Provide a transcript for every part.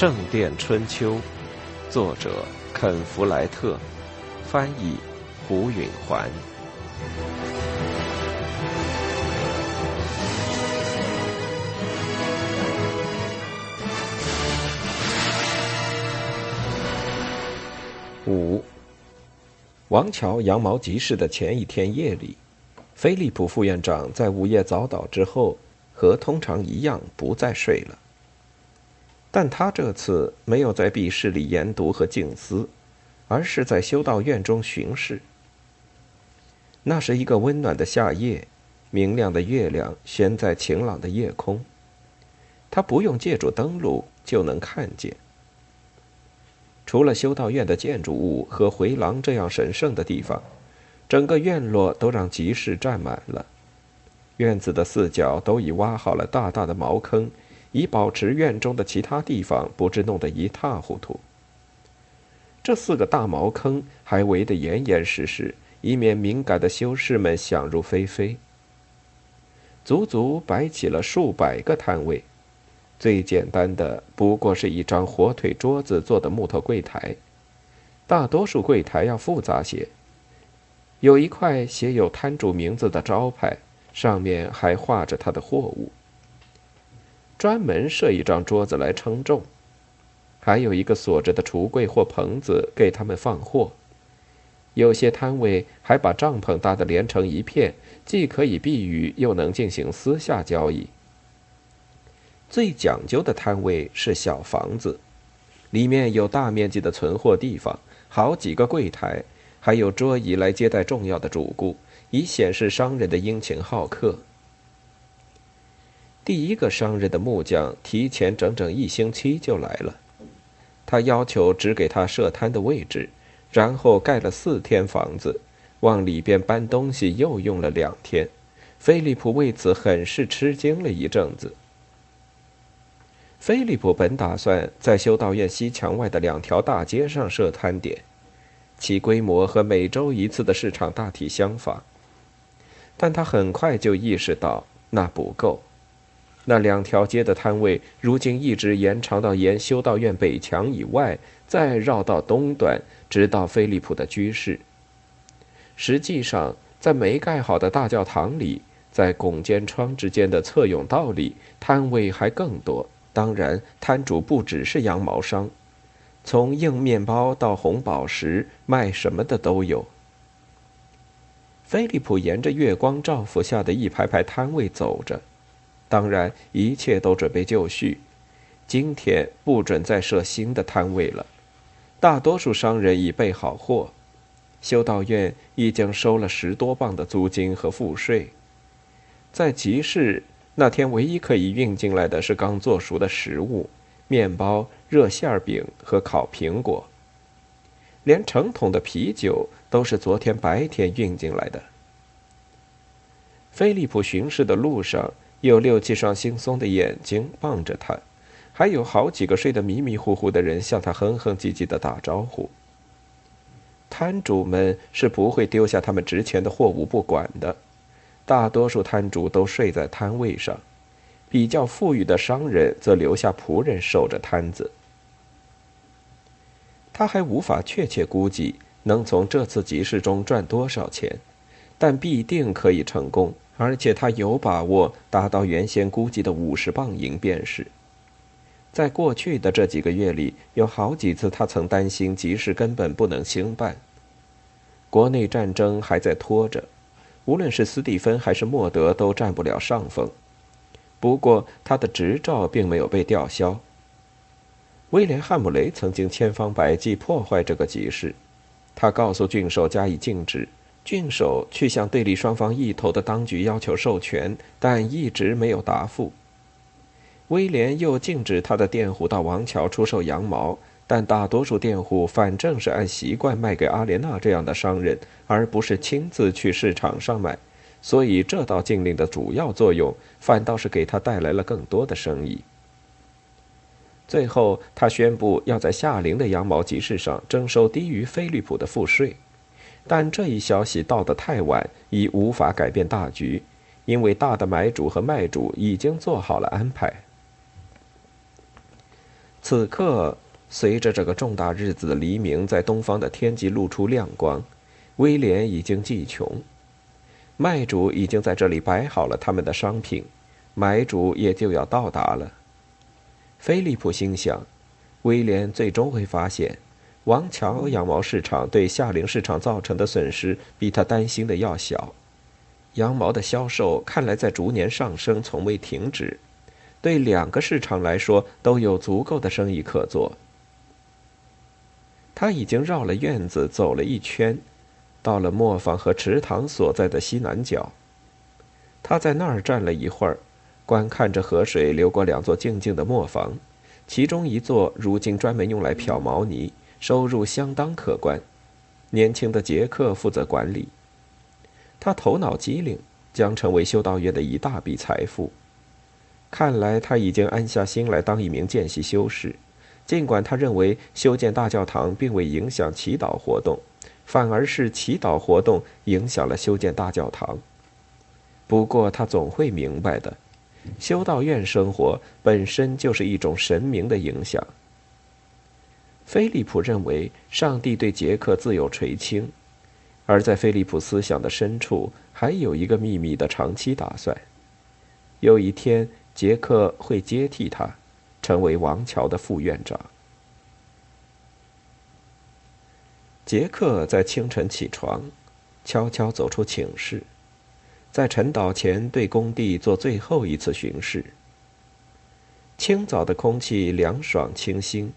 圣殿春秋》，作者肯·弗莱特，翻译胡允环。五，王桥羊毛集市的前一天夜里，菲利普副院长在午夜早祷之后，和通常一样不再睡了。但他这次没有在笔室里研读和静思，而是在修道院中巡视。那是一个温暖的夏夜，明亮的月亮悬在晴朗的夜空，他不用借助灯笼就能看见。除了修道院的建筑物和回廊这样神圣的地方，整个院落都让集市占满了。院子的四角都已挖好了大大的茅坑。以保持院中的其他地方不致弄得一塌糊涂。这四个大茅坑还围得严严实实，以免敏感的修士们想入非非。足足摆起了数百个摊位，最简单的不过是一张火腿桌子做的木头柜台，大多数柜台要复杂些。有一块写有摊主名字的招牌，上面还画着他的货物。专门设一张桌子来称重，还有一个锁着的橱柜或棚子给他们放货。有些摊位还把帐篷搭得连成一片，既可以避雨，又能进行私下交易。最讲究的摊位是小房子，里面有大面积的存货地方，好几个柜台，还有桌椅来接待重要的主顾，以显示商人的殷勤好客。第一个商人的木匠提前整整一星期就来了，他要求只给他设摊的位置，然后盖了四天房子，往里边搬东西又用了两天。菲利普为此很是吃惊了一阵子。菲利普本打算在修道院西墙外的两条大街上设摊点，其规模和每周一次的市场大体相仿，但他很快就意识到那不够。那两条街的摊位，如今一直延长到沿修道院北墙以外，再绕到东端，直到菲利普的居室。实际上，在没盖好的大教堂里，在拱间窗之间的侧甬道里，摊位还更多。当然，摊主不只是羊毛商，从硬面包到红宝石，卖什么的都有。菲利普沿着月光照拂下的一排排摊位走着。当然，一切都准备就绪。今天不准再设新的摊位了。大多数商人已备好货。修道院已经收了十多磅的租金和赋税。在集市那天，唯一可以运进来的是刚做熟的食物：面包、热馅饼和烤苹果。连成桶的啤酒都是昨天白天运进来的。菲利普巡视的路上。有六七双惺忪的眼睛望着他，还有好几个睡得迷迷糊糊的人向他哼哼唧唧的打招呼。摊主们是不会丢下他们值钱的货物不管的，大多数摊主都睡在摊位上，比较富裕的商人则留下仆人守着摊子。他还无法确切估计能从这次集市中赚多少钱，但必定可以成功。而且他有把握达到原先估计的五十磅银便是。在过去的这几个月里，有好几次他曾担心集市根本不能兴办。国内战争还在拖着，无论是斯蒂芬还是莫德都占不了上风。不过他的执照并没有被吊销。威廉·汉姆雷曾经千方百计破坏这个集市，他告诉郡守加以禁止。郡守去向对立双方一头的当局要求授权，但一直没有答复。威廉又禁止他的佃户到王桥出售羊毛，但大多数佃户反正是按习惯卖给阿莲娜这样的商人，而不是亲自去市场上买，所以这道禁令的主要作用反倒是给他带来了更多的生意。最后，他宣布要在夏令的羊毛集市上征收低于菲利普的赋税。但这一消息到得太晚，已无法改变大局，因为大的买主和卖主已经做好了安排。此刻，随着这个重大日子的黎明在东方的天际露出亮光，威廉已经计穷。卖主已经在这里摆好了他们的商品，买主也就要到达了。菲利普心想，威廉最终会发现，王桥羊毛市场对夏令市场造成的损失比他担心的要小。羊毛的销售看来在逐年上升，从未停止。对两个市场来说都有足够的生意可做。他已经绕了院子走了一圈，到了磨坊和池塘所在的西南角。他在那儿站了一会儿，观看着河水流过两座静静的磨坊，其中一座如今专门用来漂毛泥，收入相当可观。年轻的杰克负责管理。他头脑机灵，将成为修道院的一大笔财富。看来他已经安下心来当一名见习修士，尽管他认为修建大教堂并未影响祈祷活动，反而是祈祷活动影响了修建大教堂。不过他总会明白的，修道院生活本身就是一种神明的影响。菲利普认为上帝对杰克自有垂青，而在菲利普思想的深处还有一个秘密的长期打算：有一天。杰克会接替他，成为王桥的副院长。杰克在清晨起床，悄悄走出寝室，在晨祷前对工地做最后一次巡视。清早的空气凉爽清新，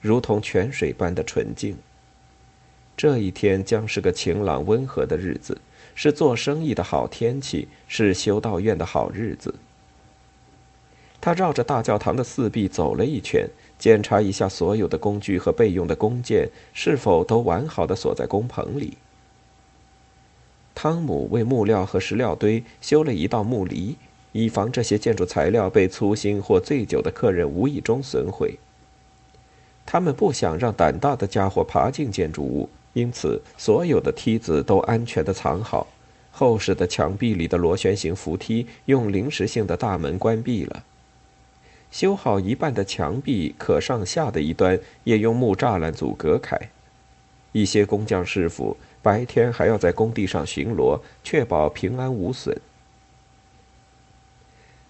如同泉水般的纯净。这一天将是个晴朗温和的日子，是做生意的好天气，是修道院的好日子。他绕着大教堂的四壁走了一圈，检查一下所有的工具和备用的弓箭是否都完好的锁在工棚里。汤姆为木料和石料堆修了一道木篱，以防这些建筑材料被粗心或醉酒的客人无意中损毁。他们不想让胆大的家伙爬进建筑物，因此所有的梯子都安全的藏好。厚实的墙壁里的螺旋形扶梯用临时性的大门关闭了。修好一半的墙壁可上下的一端也用木栅栏阻隔开。一些工匠师傅白天还要在工地上巡逻，确保平安无损。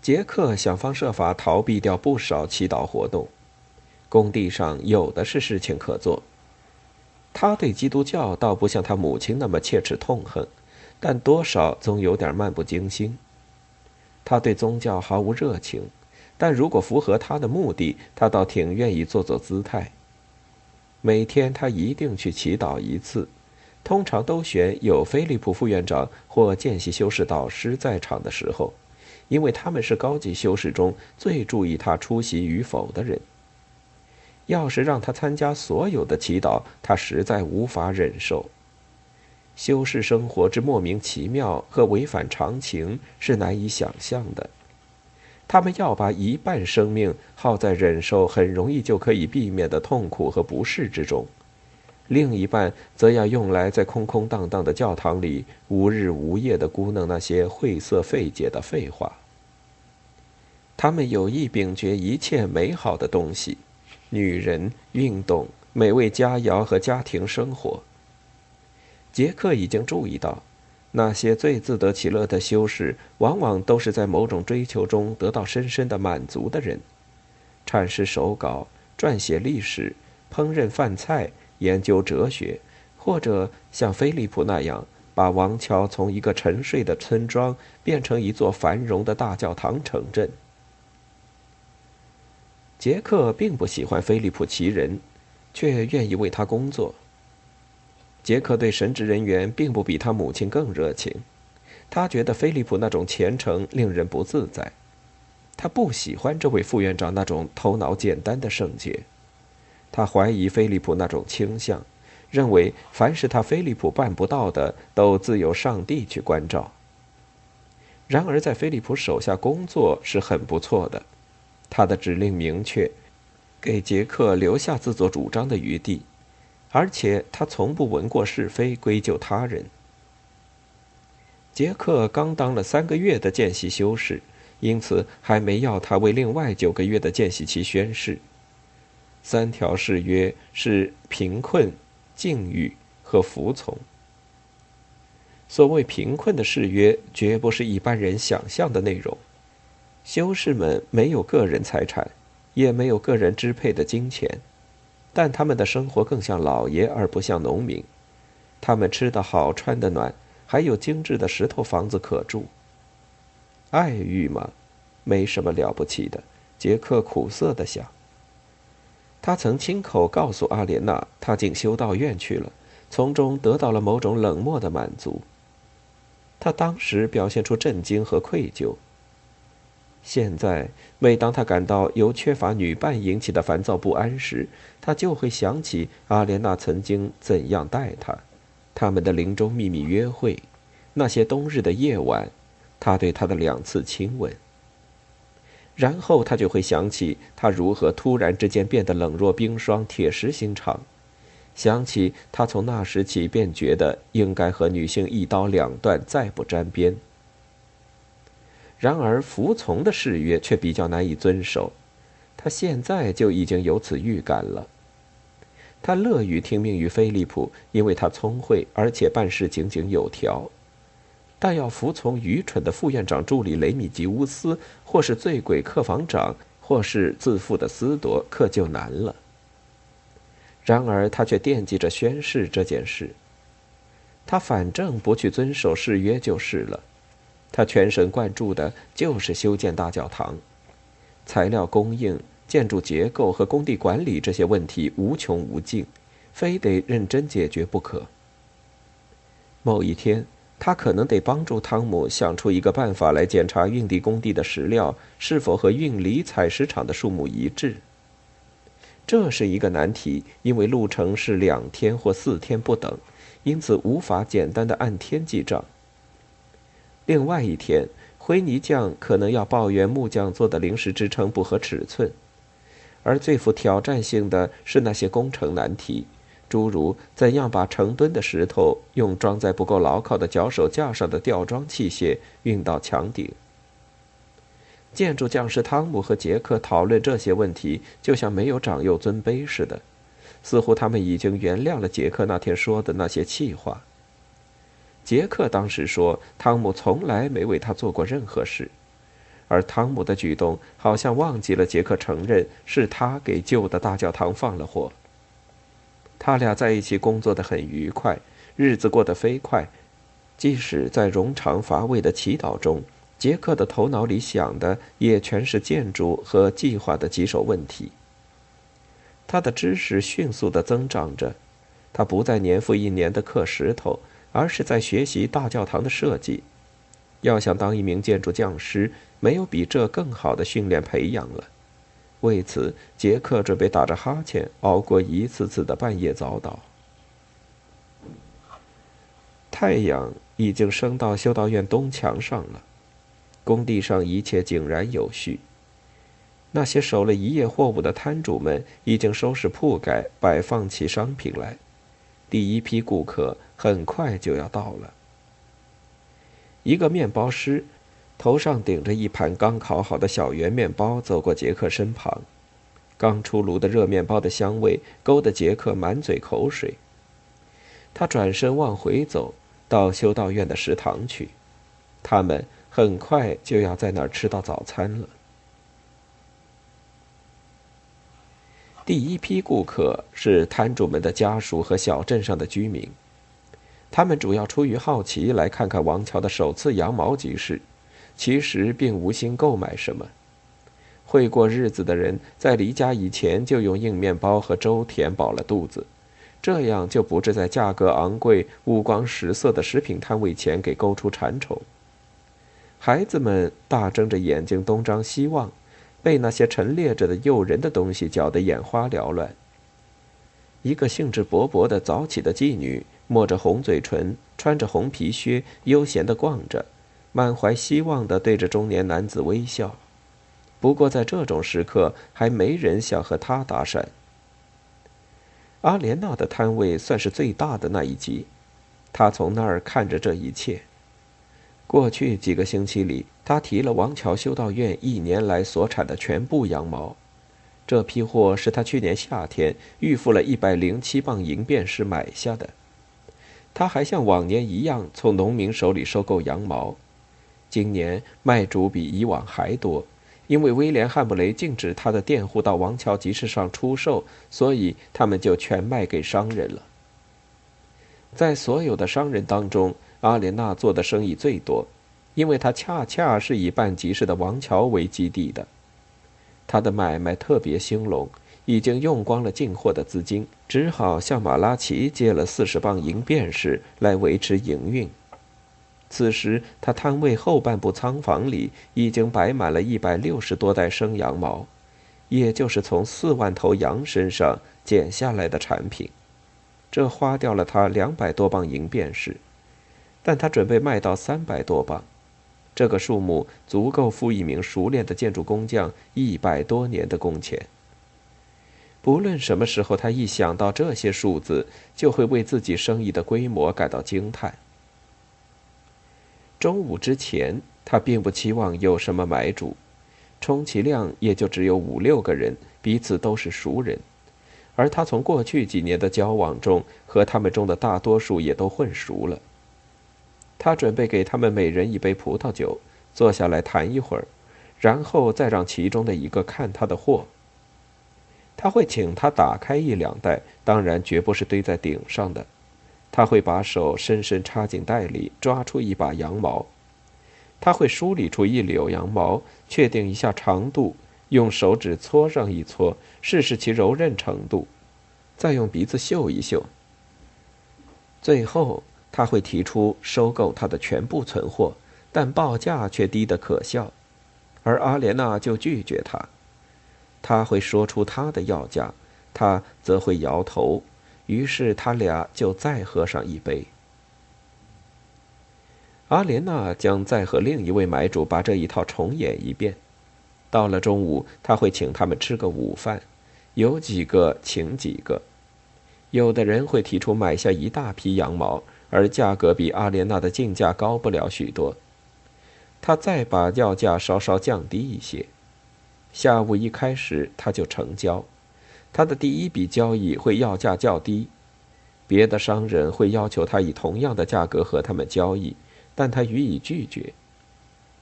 杰克想方设法逃避掉不少祈祷活动，工地上有的是事情可做。他对基督教倒不像他母亲那么切齿痛恨，但多少总有点漫不经心。他对宗教毫无热情。但如果符合他的目的，他倒挺愿意做做姿态。每天他一定去祈祷一次，通常都选有菲利普副院长或见习修士导师在场的时候，因为他们是高级修士中最注意他出席与否的人。要是让他参加所有的祈祷，他实在无法忍受。修士生活之莫名其妙和违反常情是难以想象的。他们要把一半生命耗在忍受很容易就可以避免的痛苦和不适之中，另一半则要用来在空空荡荡的教堂里无日无夜的咕哝那些晦涩费解的废话。他们有意摒绝一切美好的东西，女人、运动、美味佳肴和家庭生活。杰克已经注意到。那些最自得其乐的修士，往往都是在某种追求中得到深深的满足的人。阐释手稿、撰写历史、烹饪饭菜、研究哲学，或者像菲利普那样，把王桥从一个沉睡的村庄变成一座繁荣的大教堂城镇。杰克并不喜欢菲利普奇人，却愿意为他工作。杰克对神职人员并不比他母亲更热情，他觉得菲利普那种虔诚令人不自在，他不喜欢这位副院长那种头脑简单的圣洁，他怀疑菲利普那种倾向，认为凡是他菲利普办不到的，都自有上帝去关照。然而在菲利普手下工作是很不错的，他的指令明确，给杰克留下自作主张的余地。而且他从不闻过是非，归咎他人。杰克刚当了三个月的见习修士，因此还没要他为另外九个月的见习期宣誓。三条誓约是贫困、境遇和服从。所谓贫困的誓约，绝不是一般人想象的内容。修士们没有个人财产，也没有个人支配的金钱，但他们的生活更像老爷而不像农民。他们吃得好，穿得暖，还有精致的石头房子可住。爱欲嘛，没什么了不起的。杰克苦涩地想。他曾亲口告诉阿莲娜，他进修道院去了，从中得到了某种冷漠的满足。他当时表现出震惊和愧疚。现在，每当他感到由缺乏女伴引起的烦躁不安时，他就会想起阿莲娜曾经怎样待他，他们的林中秘密约会，那些冬日的夜晚，他对她的两次亲吻。然后他就会想起他如何突然之间变得冷若冰霜、铁石心肠。想起他从那时起便觉得应该和女性一刀两断，再不沾边。然而服从的誓约却比较难以遵守，他现在就已经有此预感了。他乐于听命于菲利普，因为他聪慧，而且办事井井有条。但要服从愚蠢的副院长助理雷米吉乌斯，或是醉鬼客房长，或是自负的斯多，可就难了。然而，他却惦记着宣誓这件事。他反正不去遵守誓约就是了。他全神贯注的就是修建大教堂，材料供应、建筑结构和工地管理这些问题无穷无尽，非得认真解决不可。某一天，他可能得帮助汤姆想出一个办法来检查运地工地的石料是否和运离采石场的数目一致。这是一个难题，因为路程是两天或四天不等，因此无法简单的按天记账。另外一天，灰泥匠可能要抱怨木匠做的临时支撑不合尺寸，而最富挑战性的是那些工程难题，诸如怎样把成吨的石头用装在不够牢靠的脚手架上的吊装器械运到墙顶。建筑匠师汤姆和杰克讨论这些问题，就像没有长幼尊卑似的，似乎他们已经原谅了杰克那天说的那些气话。杰克当时说，汤姆从来没为他做过任何事，而汤姆的举动好像忘记了杰克承认是他给旧的大教堂放了火。他俩在一起工作的很愉快，日子过得飞快，即使在冗长乏味的祈祷中。杰克的头脑里想的也全是建筑和计划的棘手问题。他的知识迅速的增长着，他不再年复一年的刻石头，而是在学习大教堂的设计。要想当一名建筑匠师，没有比这更好的训练培养了。为此，杰克准备打着哈欠熬过一次次的半夜早祷。太阳已经升到修道院东墙上了。工地上一切井然有序。那些守了一夜货物的摊主们已经收拾铺盖，摆放起商品来。第一批顾客很快就要到了。一个面包师，头上顶着一盘刚烤好的小圆面包，走过杰克身旁。刚出炉的热面包的香味勾得杰克满嘴口水。他转身往回走，到修道院的食堂去。他们。很快就要在那儿吃到早餐了。第一批顾客是摊主们的家属和小镇上的居民，他们主要出于好奇来看看王桥的首次羊毛集市，其实并无心购买什么。会过日子的人在离家以前就用硬面包和粥填饱了肚子，这样就不致在价格昂贵、五光十色的食品摊位前给勾出馋虫。孩子们大睁着眼睛东张西望，被那些陈列着的诱人的东西搅得眼花缭乱。一个兴致勃勃的早起的妓女，抹着红嘴唇，穿着红皮靴，悠闲地逛着，满怀希望地对着中年男子微笑。不过在这种时刻，还没人想和他搭讪。阿莲娜的摊位算是最大的那一级，她从那儿看着这一切。过去几个星期里，他提了王桥修道院一年来所产的全部羊毛，这批货是他去年夏天预付了一百零七磅银便士买下的。他还像往年一样从农民手里收购羊毛，今年卖主比以往还多，因为威廉·汉姆雷禁止他的佃户到王桥集市上出售，所以他们就全卖给商人了。在所有的商人当中，阿莲娜做的生意最多，因为她恰恰是以办集市的王桥为基地的。她的买卖特别兴隆，已经用光了进货的资金，只好向马拉奇借了四十磅银便士来维持营运。此时，他摊位后半部仓房里已经摆满了一百六十多袋生羊毛，也就是从四万头羊身上剪下来的产品。这花掉了他两百多磅银便士，但他准备卖到三百多磅。这个数目足够付一名熟练的建筑工匠一百多年的工钱。不论什么时候，他一想到这些数字，就会为自己生意的规模感到惊叹。中午之前，他并不期望有什么买主，充其量也就只有五六个人，彼此都是熟人，而他从过去几年的交往中，和他们中的大多数也都混熟了。他准备给他们每人一杯葡萄酒，坐下来谈一会儿，然后再让其中的一个看他的货。他会请他打开一两袋，当然绝不是堆在顶上的。他会把手深深插进袋里，抓出一把羊毛。他会梳理出一绺羊毛，确定一下长度，用手指搓上一搓，试试其柔韧程度，再用鼻子嗅一嗅。最后。他会提出收购他的全部存货，但报价却低得可笑，而阿莲娜就拒绝他。他会说出他的要价，他则会摇头。于是他俩就再喝上一杯。阿莲娜将再和另一位买主把这一套重演一遍。到了中午，他会请他们吃个午饭，有几个请几个。有的人会提出买下一大批羊毛。而价格比阿莲娜的进价高不了许多，他再把要价稍稍降低一些。下午一开始他就成交，他的第一笔交易会要价较低，别的商人会要求他以同样的价格和他们交易，但他予以拒绝。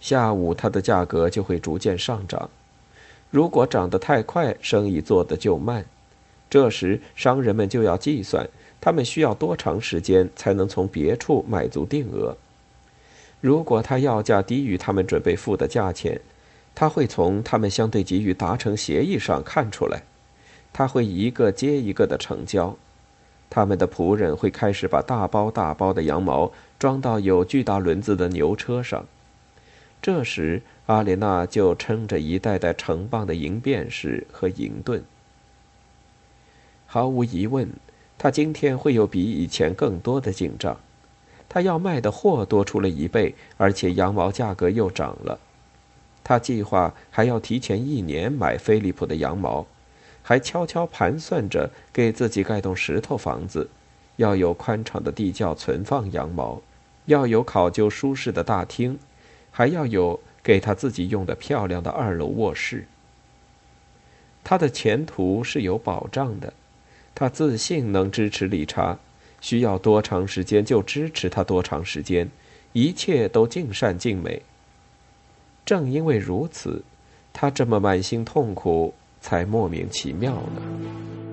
下午他的价格就会逐渐上涨，如果涨得太快，生意做得就慢，这时商人们就要计算。他们需要多长时间才能从别处买足定额？如果他要价低于他们准备付的价钱，他会从他们相对急于达成协议上看出来。他会一个接一个的成交。他们的仆人会开始把大包大包的羊毛装到有巨大轮子的牛车上。这时，阿莲娜就撑着一袋袋成磅的银便士和银盾。毫无疑问。他今天会有比以前更多的进账，他要卖的货多出了一倍，而且羊毛价格又涨了。他计划还要提前一年买菲利普的羊毛，还悄悄盘算着给自己盖栋石头房子，要有宽敞的地窖存放羊毛，要有考究舒适的大厅，还要有给他自己用的漂亮的二楼卧室。他的前途是有保障的。他自信能支持理查，需要多长时间就支持他多长时间，一切都尽善尽美。正因为如此，他这么满心痛苦，才莫名其妙呢。